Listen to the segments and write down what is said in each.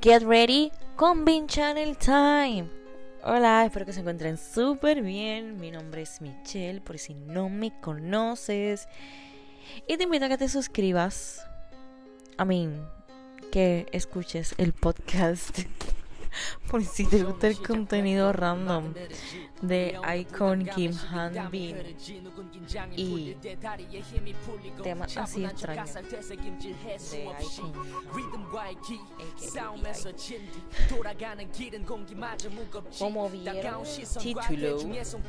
Get ready con Channel Time. Hola, espero que se encuentren súper bien. Mi nombre es Michelle, por si no me conoces. Y te invito a que te suscribas. A mí, que escuches el podcast. Por si te gusta el contenido random de Icon Kim Han Bin y temas así extraños de Icon como vieron título es un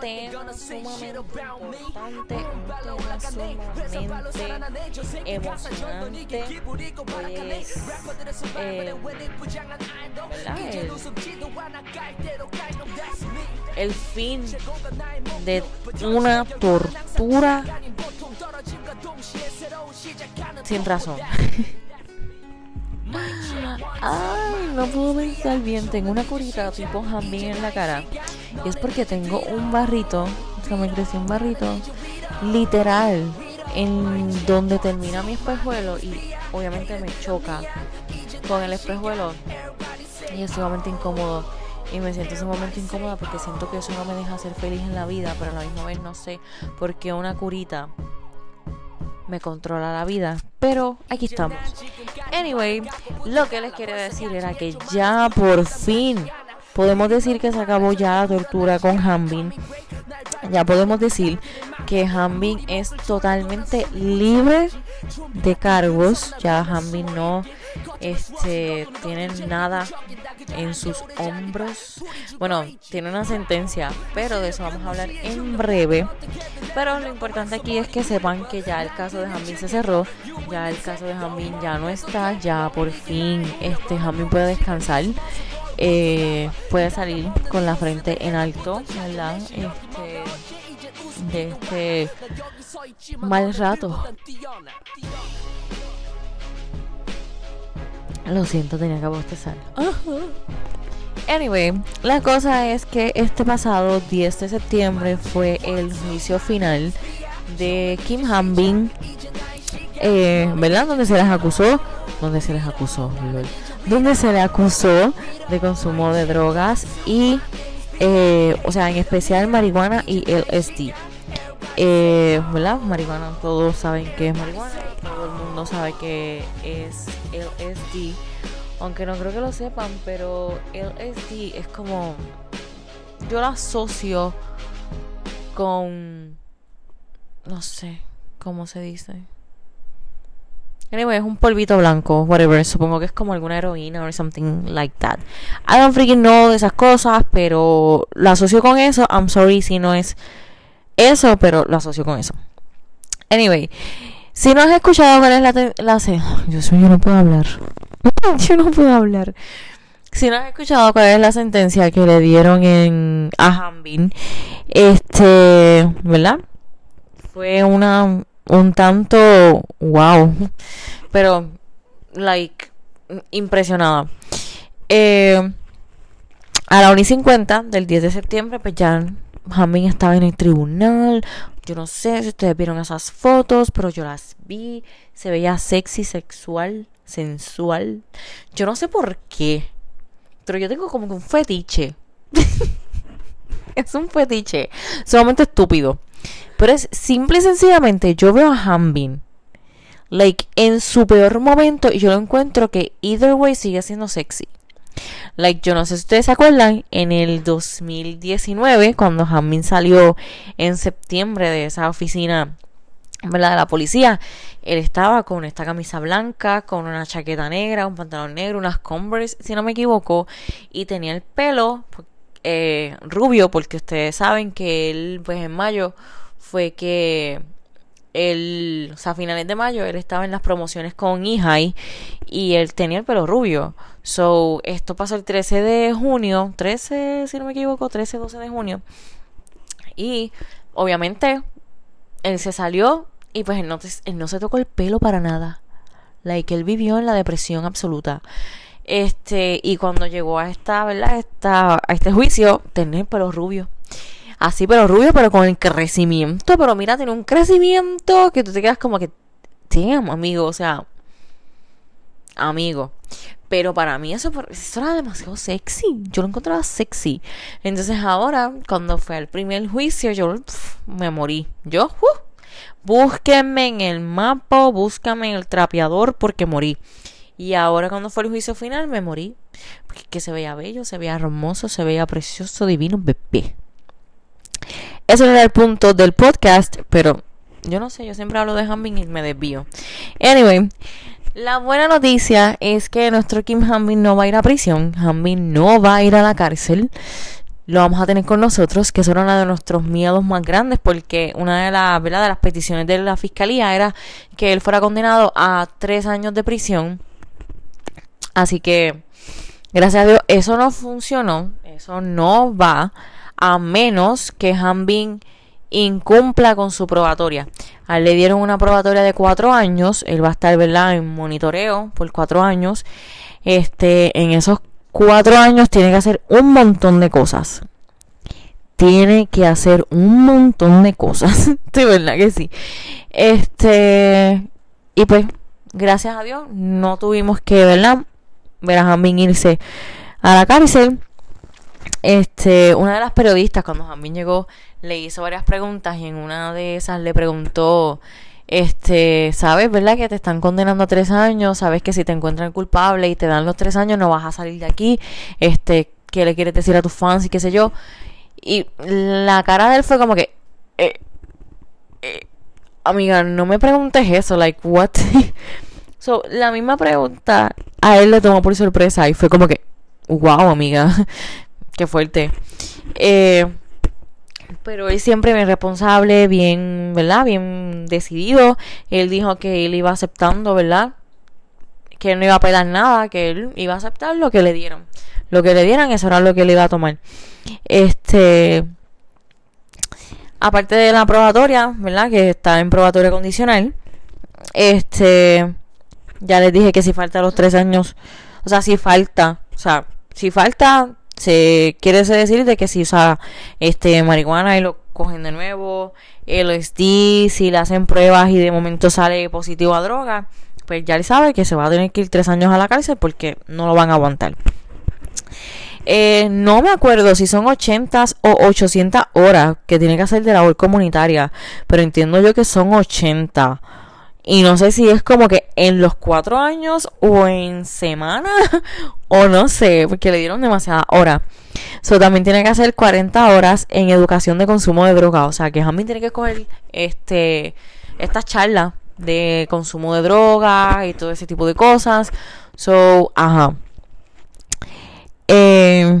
tema sumamente importante un tema sumamente emocionante pues eh, el, fin de una tortura sin razón. Ay, no puedo pensar bien. Tengo una curita tipo jambín en la cara. Y es porque tengo un barrito. O sea, me creció un barrito literal en donde termina mi espejuelo y obviamente me choca con el espejuelo y es sumamente incómodo. Y me siento sumamente incómoda porque siento que eso no me deja ser feliz en la vida pero a la misma vez no sé por qué una curita me controla la vida. Pero aquí estamos. Anyway lo que les quería decir era que ya por fin podemos decir que se acabó ya la tortura con Hambin ya podemos decir que Hambin es totalmente libre de cargos. Ya Hambin no este, tiene nada en sus hombros. Bueno, tiene una sentencia, pero de eso vamos a hablar en breve. Pero lo importante aquí es que sepan que ya el caso de Hambin se cerró. Ya el caso de Hambin ya no está. Ya por fin este Hambin puede descansar. Eh, puede salir con la frente en alto, ¿verdad? Este, de este mal rato. Lo siento, tenía que bostezar. Anyway, la cosa es que este pasado 10 de septiembre fue el juicio final de Kim Han eh, ¿verdad? Donde se les acusó, donde se les acusó, donde se le acusó de consumo de drogas y, eh, o sea, en especial marihuana y LSD. Eh, ¿Verdad? Marihuana, todos saben que es marihuana, todo el mundo sabe que es LSD, aunque no creo que lo sepan, pero LSD es como, yo lo asocio con, no sé, ¿cómo se dice? Anyway, es un polvito blanco, whatever. Supongo que es como alguna heroína o something like that. I don't freaking know de esas cosas, pero lo asocio con eso. I'm sorry si no es eso, pero lo asocio con eso. Anyway, si no has escuchado cuál es la... la Dios mío, yo no puedo hablar. yo no puedo hablar. Si no has escuchado cuál es la sentencia que le dieron en a Hanbin, este, ¿verdad? Fue una un tanto wow, pero like impresionada. Eh, a la 1 y 50 del 10 de septiembre, pues ya Jamin estaba en el tribunal. Yo no sé si ustedes vieron esas fotos, pero yo las vi. Se veía sexy, sexual, sensual. Yo no sé por qué, pero yo tengo como que un fetiche. es un fetiche, sumamente estúpido. Pero es simple y sencillamente, yo veo a Hanbin, like, en su peor momento, y yo lo encuentro que either way sigue siendo sexy. Like, yo no sé si ustedes se acuerdan, en el 2019, cuando Hanbin salió en septiembre de esa oficina, ¿verdad? De la policía, él estaba con esta camisa blanca, con una chaqueta negra, un pantalón negro, unas Converse, si no me equivoco, y tenía el pelo eh, rubio, porque ustedes saben que él, pues en mayo, fue que él, o sea, a finales de mayo, él estaba en las promociones con Ihai y él tenía el pelo rubio. So, esto pasó el 13 de junio, 13, si no me equivoco, 13, 12 de junio. Y obviamente él se salió y pues él no, no se tocó el pelo para nada. Like, él vivió en la depresión absoluta. Este, y cuando llegó a esta, ¿verdad? Esta, a este juicio, tenía el pelo rubio así pero rubio, pero con el crecimiento. Pero mira, tiene un crecimiento que tú te quedas como que, damn, amigo, o sea, amigo. Pero para mí eso, eso era demasiado sexy. Yo lo encontraba sexy. Entonces ahora, cuando fue al primer juicio, yo me morí. Yo, uh, búsquenme en el mapa, búscame en el trapeador porque morí. Y ahora cuando fue el juicio final me morí. Porque que se veía bello, se veía hermoso, se veía precioso, divino, bebé. Ese era el punto del podcast, pero yo no sé, yo siempre hablo de Hambin y me desvío. Anyway, la buena noticia es que nuestro Kim Hambin no va a ir a prisión. Hambin no va a ir a la cárcel. Lo vamos a tener con nosotros, que es uno de nuestros miedos más grandes, porque una de, las de las peticiones de la fiscalía era que él fuera condenado a tres años de prisión. Así que, gracias a Dios, eso no funcionó. Eso no va a menos que Hanbin incumpla con su probatoria. A él le dieron una probatoria de cuatro años, él va a estar, ¿verdad?, en monitoreo por cuatro años. Este, en esos cuatro años tiene que hacer un montón de cosas. Tiene que hacer un montón de cosas. de verdad que sí. Este, y pues, gracias a Dios, no tuvimos que, ¿verdad?, ver a Hanbin irse a la cárcel este, una de las periodistas cuando Jamín llegó le hizo varias preguntas y en una de esas le preguntó, este, sabes, ¿verdad? Que te están condenando a tres años, sabes que si te encuentran culpable y te dan los tres años no vas a salir de aquí, este, ¿qué le quieres decir a tus fans y qué sé yo? Y la cara de él fue como que, eh, eh, amiga, no me preguntes eso, like, what? so, la misma pregunta a él le tomó por sorpresa y fue como que, wow, amiga, qué fuerte. Eh, pero él siempre bien responsable, bien, ¿verdad? Bien decidido. Él dijo que él iba aceptando, ¿verdad? Que él no iba a pedir nada, que él iba a aceptar lo que le dieron. Lo que le dieran, eso era lo que él iba a tomar. Este. Aparte de la probatoria, ¿verdad? Que está en probatoria condicional. Este. Ya les dije que si falta los tres años. O sea, si falta. O sea, si falta se quiere decir de que si usa este marihuana y lo cogen de nuevo, LSD, si le hacen pruebas y de momento sale positivo a droga, pues ya le sabe que se va a tener que ir tres años a la cárcel porque no lo van a aguantar. Eh, no me acuerdo si son 80 o 800 horas que tiene que hacer de labor comunitaria, pero entiendo yo que son 80. Y no sé si es como que en los cuatro años o en semana o no sé, porque le dieron demasiada hora. So, también tiene que hacer 40 horas en educación de consumo de droga. O sea, que Jamie tiene que coger este, esta charla de consumo de droga y todo ese tipo de cosas. So, ajá. Eh,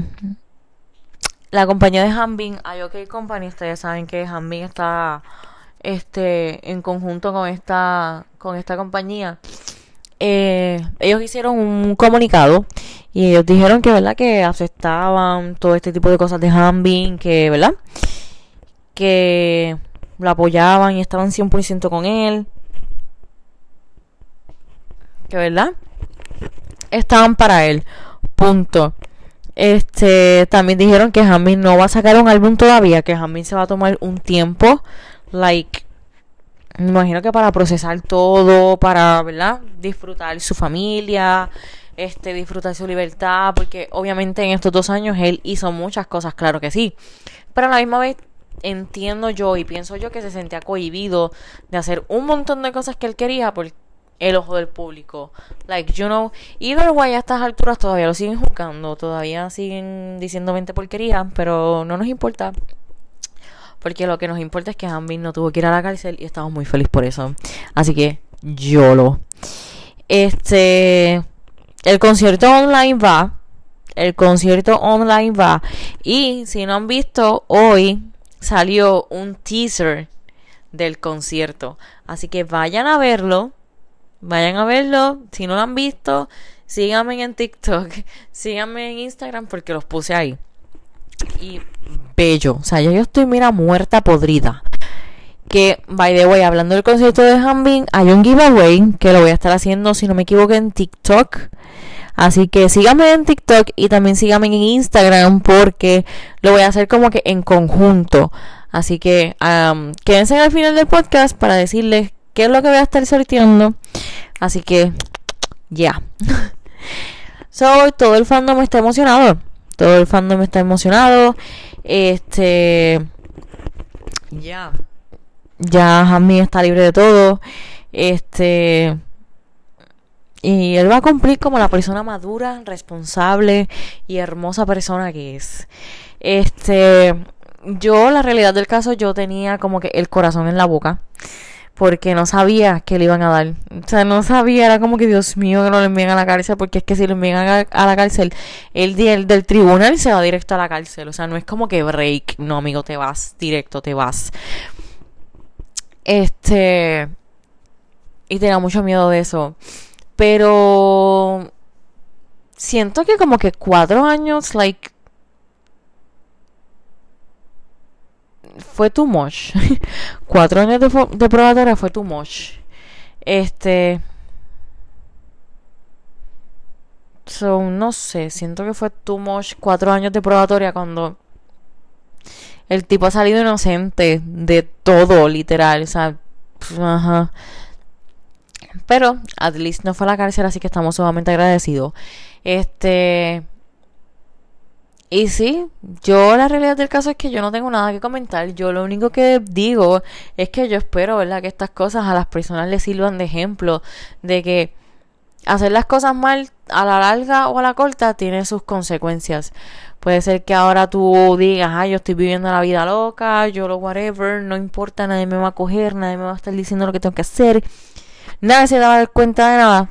la compañía de Hambin, IOK Company, ustedes saben que Hambin está este en conjunto con esta con esta compañía eh, ellos hicieron un comunicado y ellos dijeron que verdad que aceptaban todo este tipo de cosas de Hambin que verdad que lo apoyaban y estaban 100% con él. Que verdad estaban para él. Punto. Este también dijeron que Hambin no va a sacar un álbum todavía que Hambin se va a tomar un tiempo like me imagino que para procesar todo, para, ¿verdad? Disfrutar su familia, este, disfrutar su libertad, porque obviamente en estos dos años él hizo muchas cosas, claro que sí. Pero a la misma vez entiendo yo y pienso yo que se sentía cohibido de hacer un montón de cosas que él quería por el ojo del público. Like, you know, either way a estas alturas todavía lo siguen juzgando, todavía siguen diciendo 20 porquerías, pero no nos importa porque lo que nos importa es que Hanbin no tuvo que ir a la cárcel y estamos muy felices por eso. Así que yo lo. Este. El concierto online va. El concierto online va. Y si no han visto, hoy salió un teaser del concierto. Así que vayan a verlo. Vayan a verlo. Si no lo han visto, síganme en TikTok. Síganme en Instagram porque los puse ahí. Y bello. O sea, yo, estoy, mira, muerta, podrida. Que, by the way, hablando del concierto de Hanbin, hay un giveaway que lo voy a estar haciendo, si no me equivoco, en TikTok. Así que síganme en TikTok y también síganme en Instagram porque lo voy a hacer como que en conjunto. Así que um, quédense al final del podcast para decirles qué es lo que voy a estar sorteando. Así que Ya. so, todo el fandom está emocionado. Todo el fandom está emocionado. Este. Ya. Ya Jamie está libre de todo. Este. Y él va a cumplir como la persona madura, responsable y hermosa persona que es. Este, yo la realidad del caso yo tenía como que el corazón en la boca porque no sabía que le iban a dar. O sea, no sabía, era como que Dios mío que no le envíen a la cárcel, porque es que si le envían a, la cárcel, el día del tribunal se va directo a la cárcel. O sea, no es como que break, no amigo, te vas directo, te vas. Este, y tenía mucho miedo de eso. Pero siento que como que cuatro años, like, fue too much. cuatro años de, de probatoria fue too much. Este. So, no sé, siento que fue too much cuatro años de probatoria cuando el tipo ha salido inocente de todo, literal. O sea, ajá. Pero, at least no fue a la cárcel, así que estamos sumamente agradecidos. Este. Y sí, yo la realidad del caso es que yo no tengo nada que comentar. Yo lo único que digo es que yo espero, ¿verdad? Que estas cosas a las personas les sirvan de ejemplo. De que hacer las cosas mal a la larga o a la corta tiene sus consecuencias. Puede ser que ahora tú digas, ah, yo estoy viviendo la vida loca, yo lo whatever, no importa, nadie me va a coger, nadie me va a estar diciendo lo que tengo que hacer nadie se va a dar cuenta de nada.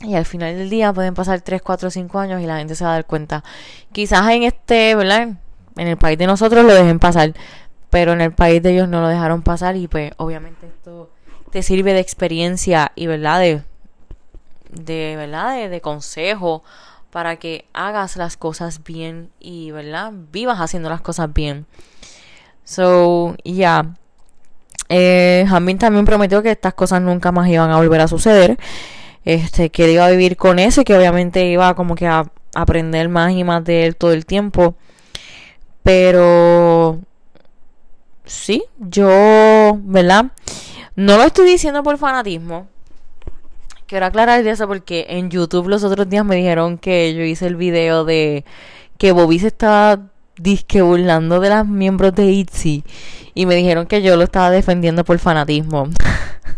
Y al final del día pueden pasar 3, 4, 5 años y la gente se va a dar cuenta. Quizás en este, ¿verdad? En el país de nosotros lo dejen pasar, pero en el país de ellos no lo dejaron pasar y pues obviamente esto te sirve de experiencia y, ¿verdad? De, de ¿verdad? De, consejo para que hagas las cosas bien y, ¿verdad? Vivas haciendo las cosas bien. So, ya. Eh, también prometió que estas cosas nunca más iban a volver a suceder. Este, que iba a vivir con eso y que obviamente iba como que a aprender más y más de él todo el tiempo. Pero sí, yo, ¿verdad? No lo estoy diciendo por fanatismo. Quiero aclarar de eso porque en YouTube los otros días me dijeron que yo hice el video de que Bobby se estaba disque burlando de las miembros de ITZY y me dijeron que yo lo estaba defendiendo por fanatismo.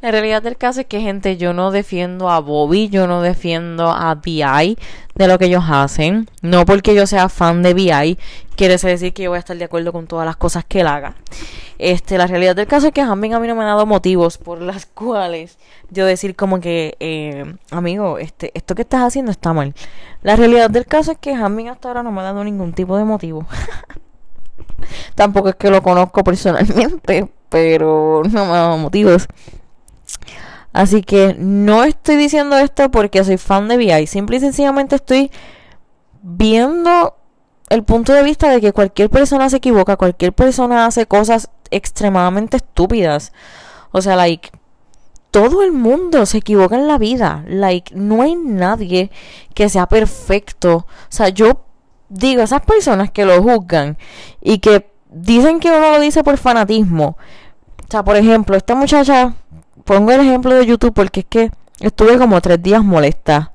La realidad del caso es que, gente, yo no defiendo a Bobby, yo no defiendo a BI de lo que ellos hacen. No porque yo sea fan de BI, quiere decir que yo voy a estar de acuerdo con todas las cosas que él haga. Este, la realidad del caso es que Hamming a mí no me ha dado motivos por las cuales yo decir como que, eh, amigo, este, esto que estás haciendo está mal. La realidad del caso es que Hamming hasta ahora no me ha dado ningún tipo de motivo. Tampoco es que lo conozco personalmente, pero no me ha dado motivos. Así que no estoy diciendo esto porque soy fan de VI. Simple y sencillamente estoy viendo el punto de vista de que cualquier persona se equivoca, cualquier persona hace cosas extremadamente estúpidas. O sea, like, todo el mundo se equivoca en la vida. Like, no hay nadie que sea perfecto. O sea, yo digo, esas personas que lo juzgan y que dicen que uno lo dice por fanatismo. O sea, por ejemplo, esta muchacha pongo el ejemplo de YouTube porque es que estuve como tres días molesta.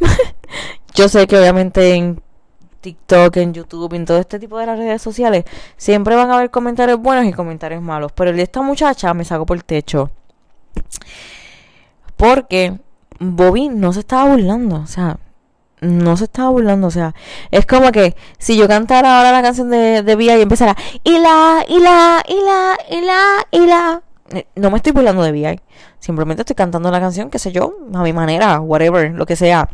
Yo sé que obviamente en TikTok, en YouTube, en todo este tipo de las redes sociales, siempre van a haber comentarios buenos y comentarios malos. Pero el de esta muchacha me sacó por el techo. Porque Bobby no se estaba burlando. O sea, no se estaba burlando. O sea, es como que si yo cantara ahora la canción de, de Vía y empezara, y la, y la, y. Eh, no me estoy burlando de VI. Simplemente estoy cantando la canción, qué sé yo, a mi manera, whatever, lo que sea.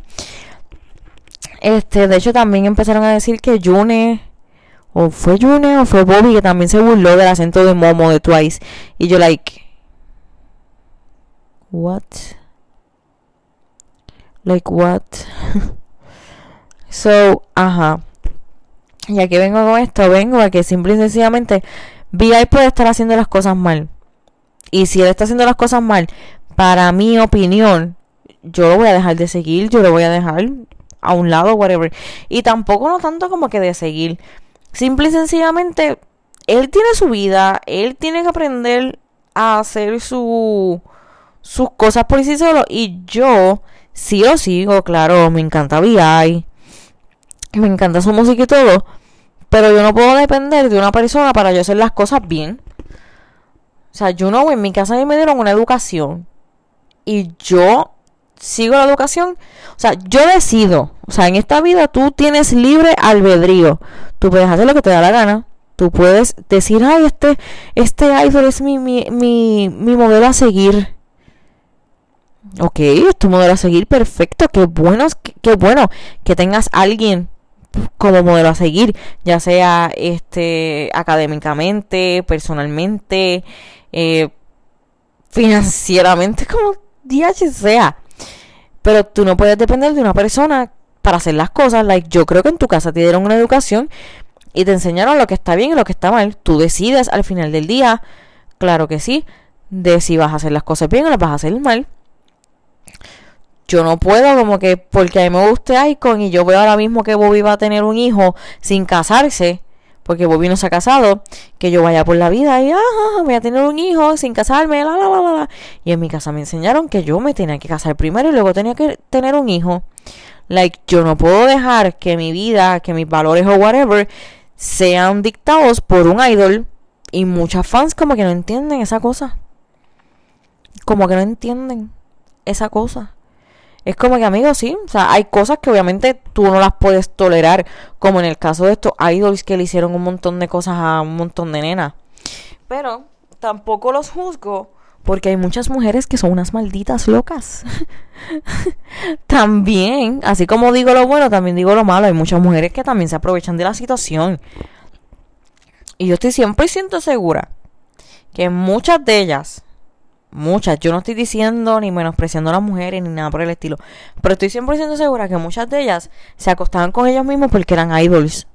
Este, de hecho también empezaron a decir que June o fue June o fue Bobby que también se burló del acento de Momo de Twice y yo like what? Like what? so, ajá. Y aquí vengo con esto, vengo a que simple y sencillamente VI puede estar haciendo las cosas mal. Y si él está haciendo las cosas mal, para mi opinión, yo lo voy a dejar de seguir, yo lo voy a dejar a un lado, whatever. Y tampoco no tanto como que de seguir. Simple y sencillamente, él tiene su vida, él tiene que aprender a hacer su sus cosas por sí solo y yo sí lo sigo, claro, me encanta VI, me encanta su música y todo, pero yo no puedo depender de una persona para yo hacer las cosas bien. O sea, yo no, en mi casa a mí me dieron una educación y yo sigo la educación. O sea, yo decido. O sea, en esta vida tú tienes libre albedrío. Tú puedes hacer lo que te da la gana. Tú puedes decir, ay, este, este idol es mi, mi, mi, mi modelo a seguir. Ok, es tu modelo a seguir, perfecto. Qué bueno, qué, qué bueno que tengas alguien como modelo a seguir, ya sea este académicamente, personalmente, eh, financieramente, como DH sea. Pero tú no puedes depender de una persona para hacer las cosas. Like, yo creo que en tu casa te dieron una educación y te enseñaron lo que está bien y lo que está mal. Tú decides al final del día, claro que sí, de si vas a hacer las cosas bien o las vas a hacer mal. Yo no puedo como que porque a mí me guste Icon y yo veo ahora mismo que Bobby va a tener un hijo sin casarse porque Bobby no se ha casado, que yo vaya por la vida y ah, voy a tener un hijo sin casarme, la, la, la, la. Y en mi casa me enseñaron que yo me tenía que casar primero y luego tenía que tener un hijo. Like, yo no puedo dejar que mi vida, que mis valores o whatever sean dictados por un idol. Y muchas fans como que no entienden esa cosa. Como que no entienden esa cosa. Es como que, amigos, sí. O sea, hay cosas que obviamente tú no las puedes tolerar. Como en el caso de estos idols que le hicieron un montón de cosas a un montón de nenas. Pero tampoco los juzgo. Porque hay muchas mujeres que son unas malditas locas. también, así como digo lo bueno, también digo lo malo. Hay muchas mujeres que también se aprovechan de la situación. Y yo estoy 100% segura que muchas de ellas muchas, yo no estoy diciendo ni menospreciando a las mujeres ni nada por el estilo, pero estoy 100% segura que muchas de ellas se acostaban con ellos mismos porque eran idols,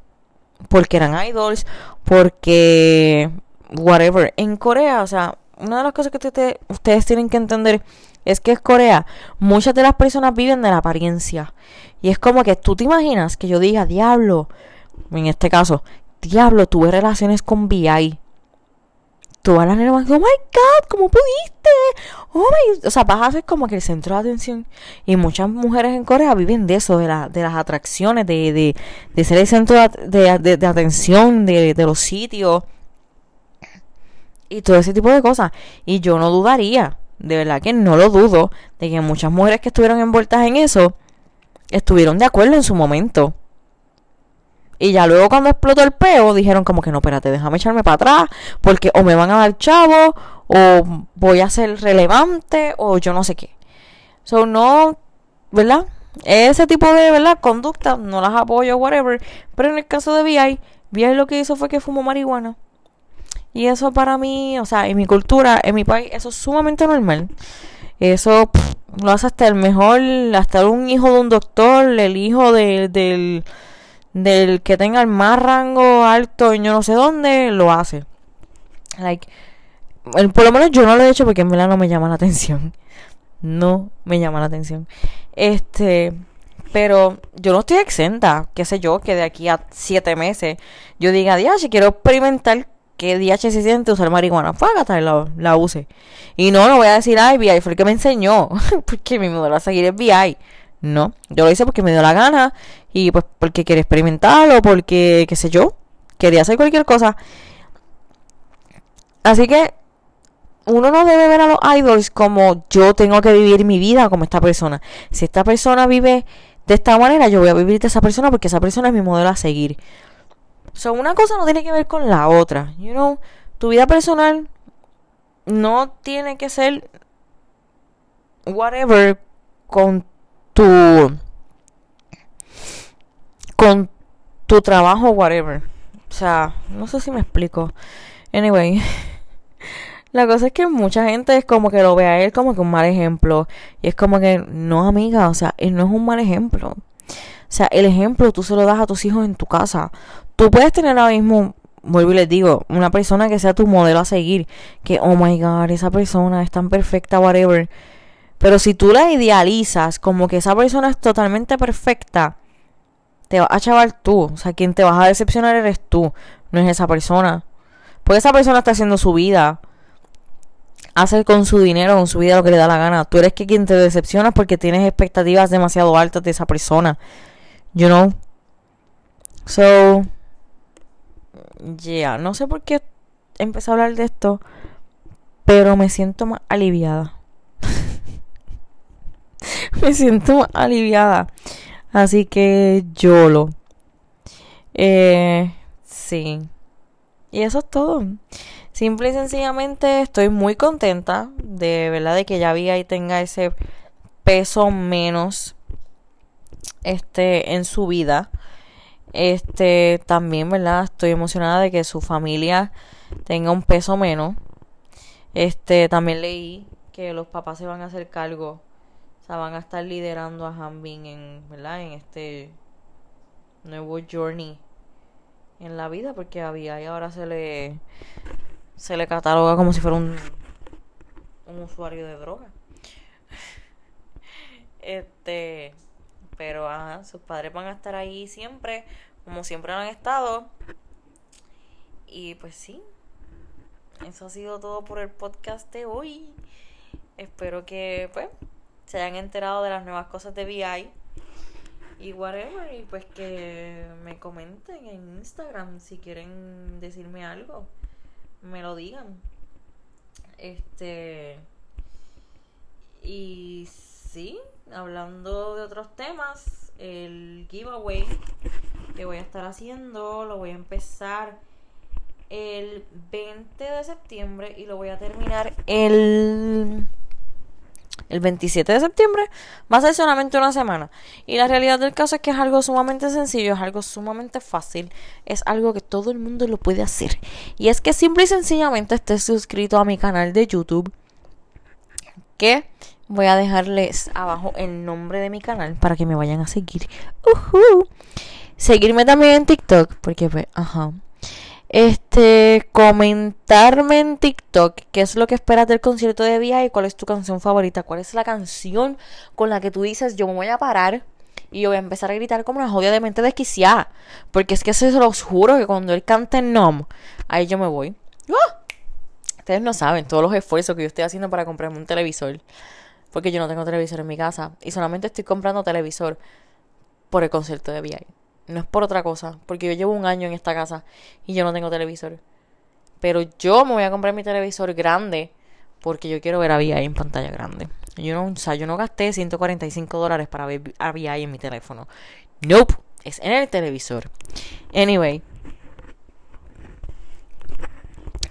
porque eran idols, porque whatever. En Corea, o sea, una de las cosas que ustedes tienen que entender es que es Corea, muchas de las personas viven de la apariencia. Y es como que tú te imaginas que yo diga, diablo, en este caso, diablo, tuve relaciones con VI las nenas oh my god, ¿cómo pudiste? Oh my... O sea, vas como que el centro de atención. Y muchas mujeres en Corea viven de eso, de, la, de las atracciones, de, de, de ser el centro de, de, de atención de, de los sitios. Y todo ese tipo de cosas. Y yo no dudaría, de verdad que no lo dudo, de que muchas mujeres que estuvieron envueltas en eso estuvieron de acuerdo en su momento. Y ya luego cuando explotó el peo, dijeron como que no, espérate, déjame echarme para atrás, porque o me van a dar chavo, o voy a ser relevante, o yo no sé qué. So, no, ¿verdad? Ese tipo de, ¿verdad? Conducta, no las apoyo, whatever. Pero en el caso de VI, VI lo que hizo fue que fumó marihuana. Y eso para mí, o sea, en mi cultura, en mi país, eso es sumamente normal. Eso lo hace hasta el mejor, hasta un hijo de un doctor, el hijo del del que tenga el más rango alto y yo no sé dónde, lo hace. Like, por lo menos yo no lo he hecho porque en verdad no me llama la atención. No me llama la atención. Este, pero yo no estoy exenta, qué sé yo, que de aquí a siete meses yo diga, si quiero experimentar qué DH se siente usar marihuana. Fágata la, la use. Y no, no voy a decir, ay, VI fue el que me enseñó. porque mi modelo a seguir es VI. No, yo lo hice porque me dio la gana y pues porque quería experimentarlo, porque qué sé yo, quería hacer cualquier cosa. Así que uno no debe ver a los idols como yo tengo que vivir mi vida como esta persona. Si esta persona vive de esta manera, yo voy a vivir de esa persona porque esa persona es mi modelo a seguir. So, una cosa no tiene que ver con la otra. You know, tu vida personal no tiene que ser whatever con tu con tu trabajo whatever. O sea no sé si me explico. Anyway la cosa es que mucha gente es como que lo ve a él como que un mal ejemplo. Y es como que no amiga o sea él no es un mal ejemplo. O sea el ejemplo tú se lo das a tus hijos en tu casa. Tú puedes tener ahora mismo vuelvo y les digo, una persona que sea tu modelo a seguir, que oh my god, esa persona es tan perfecta, whatever. Pero si tú la idealizas como que esa persona es totalmente perfecta, te vas a chaval tú. O sea, quien te vas a decepcionar eres tú, no es esa persona. Porque esa persona está haciendo su vida hace con su dinero, con su vida lo que le da la gana. Tú eres que quien te decepciona porque tienes expectativas demasiado altas de esa persona. You know? So, yeah, no sé por qué empecé a hablar de esto, pero me siento más aliviada. me siento aliviada. Así que yo lo. Eh, sí. Y eso es todo. Simple y sencillamente estoy muy contenta de verdad de que ya vi y tenga ese peso menos este en su vida. Este también, ¿verdad? Estoy emocionada de que su familia tenga un peso menos. Este también leí que los papás se van a hacer cargo, sea, van a estar liderando a Hanbin en, ¿verdad? En este nuevo journey en la vida porque había y ahora se le se le cataloga como si fuera un, un usuario de droga. Este, pero ajá, sus padres van a estar ahí siempre, como siempre han estado. Y pues sí, eso ha sido todo por el podcast de hoy. Espero que pues se hayan enterado de las nuevas cosas de VI y whatever y pues que me comenten en Instagram si quieren decirme algo me lo digan. Este. Y sí, hablando de otros temas, el giveaway que voy a estar haciendo lo voy a empezar el 20 de septiembre y lo voy a terminar el el 27 de septiembre, va a ser solamente una semana. Y la realidad del caso es que es algo sumamente sencillo, es algo sumamente fácil, es algo que todo el mundo lo puede hacer. Y es que simple y sencillamente estés suscrito a mi canal de YouTube, que voy a dejarles abajo el nombre de mi canal para que me vayan a seguir. Seguirme también en TikTok, porque pues, ajá este, comentarme en TikTok qué es lo que esperas del concierto de VIA y cuál es tu canción favorita. ¿Cuál es la canción con la que tú dices, yo me voy a parar y yo voy a empezar a gritar como una jodia de mente desquiciada? Porque es que se los juro que cuando él cante Nom, ahí yo me voy. ¡Ah! Ustedes no saben todos los esfuerzos que yo estoy haciendo para comprarme un televisor. Porque yo no tengo televisor en mi casa. Y solamente estoy comprando televisor por el concierto de VI. No es por otra cosa, porque yo llevo un año en esta casa y yo no tengo televisor. Pero yo me voy a comprar mi televisor grande porque yo quiero ver a VI en pantalla grande. Yo no, o sea, yo no gasté 145 dólares para ver a VI en mi teléfono. Nope, es en el televisor. Anyway.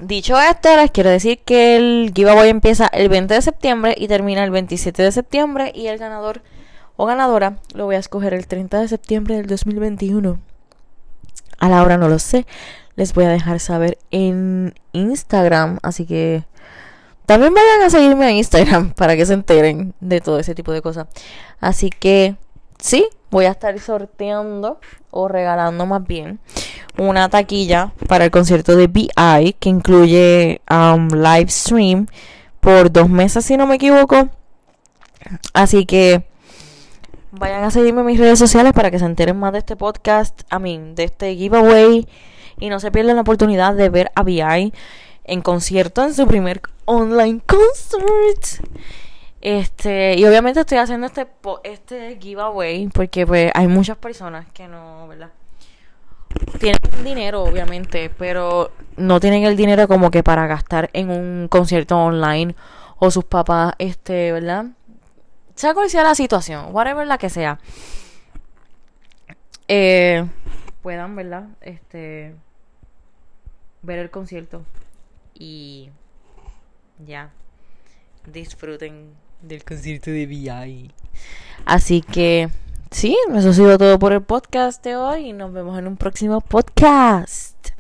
Dicho esto, les quiero decir que el giveaway empieza el 20 de septiembre y termina el 27 de septiembre y el ganador o ganadora lo voy a escoger el 30 de septiembre del 2021. A la hora no lo sé. Les voy a dejar saber en Instagram. Así que también vayan a seguirme en Instagram para que se enteren de todo ese tipo de cosas. Así que sí, voy a estar sorteando o regalando más bien una taquilla para el concierto de BI que incluye um, live stream por dos meses si no me equivoco. Así que Vayan a seguirme en mis redes sociales para que se enteren más de este podcast, a mí, de este giveaway. Y no se pierdan la oportunidad de ver a VI en concierto en su primer online concert. Este, y obviamente estoy haciendo este este giveaway porque pues hay muchas personas que no, ¿verdad? Tienen dinero, obviamente, pero no tienen el dinero como que para gastar en un concierto online o sus papás, este, ¿verdad? Sea cual sea la situación, whatever la que sea, eh, puedan, ¿verdad? Este, ver el concierto y ya, disfruten del concierto de VI. Así que, sí, eso ha sido todo por el podcast de hoy y nos vemos en un próximo podcast.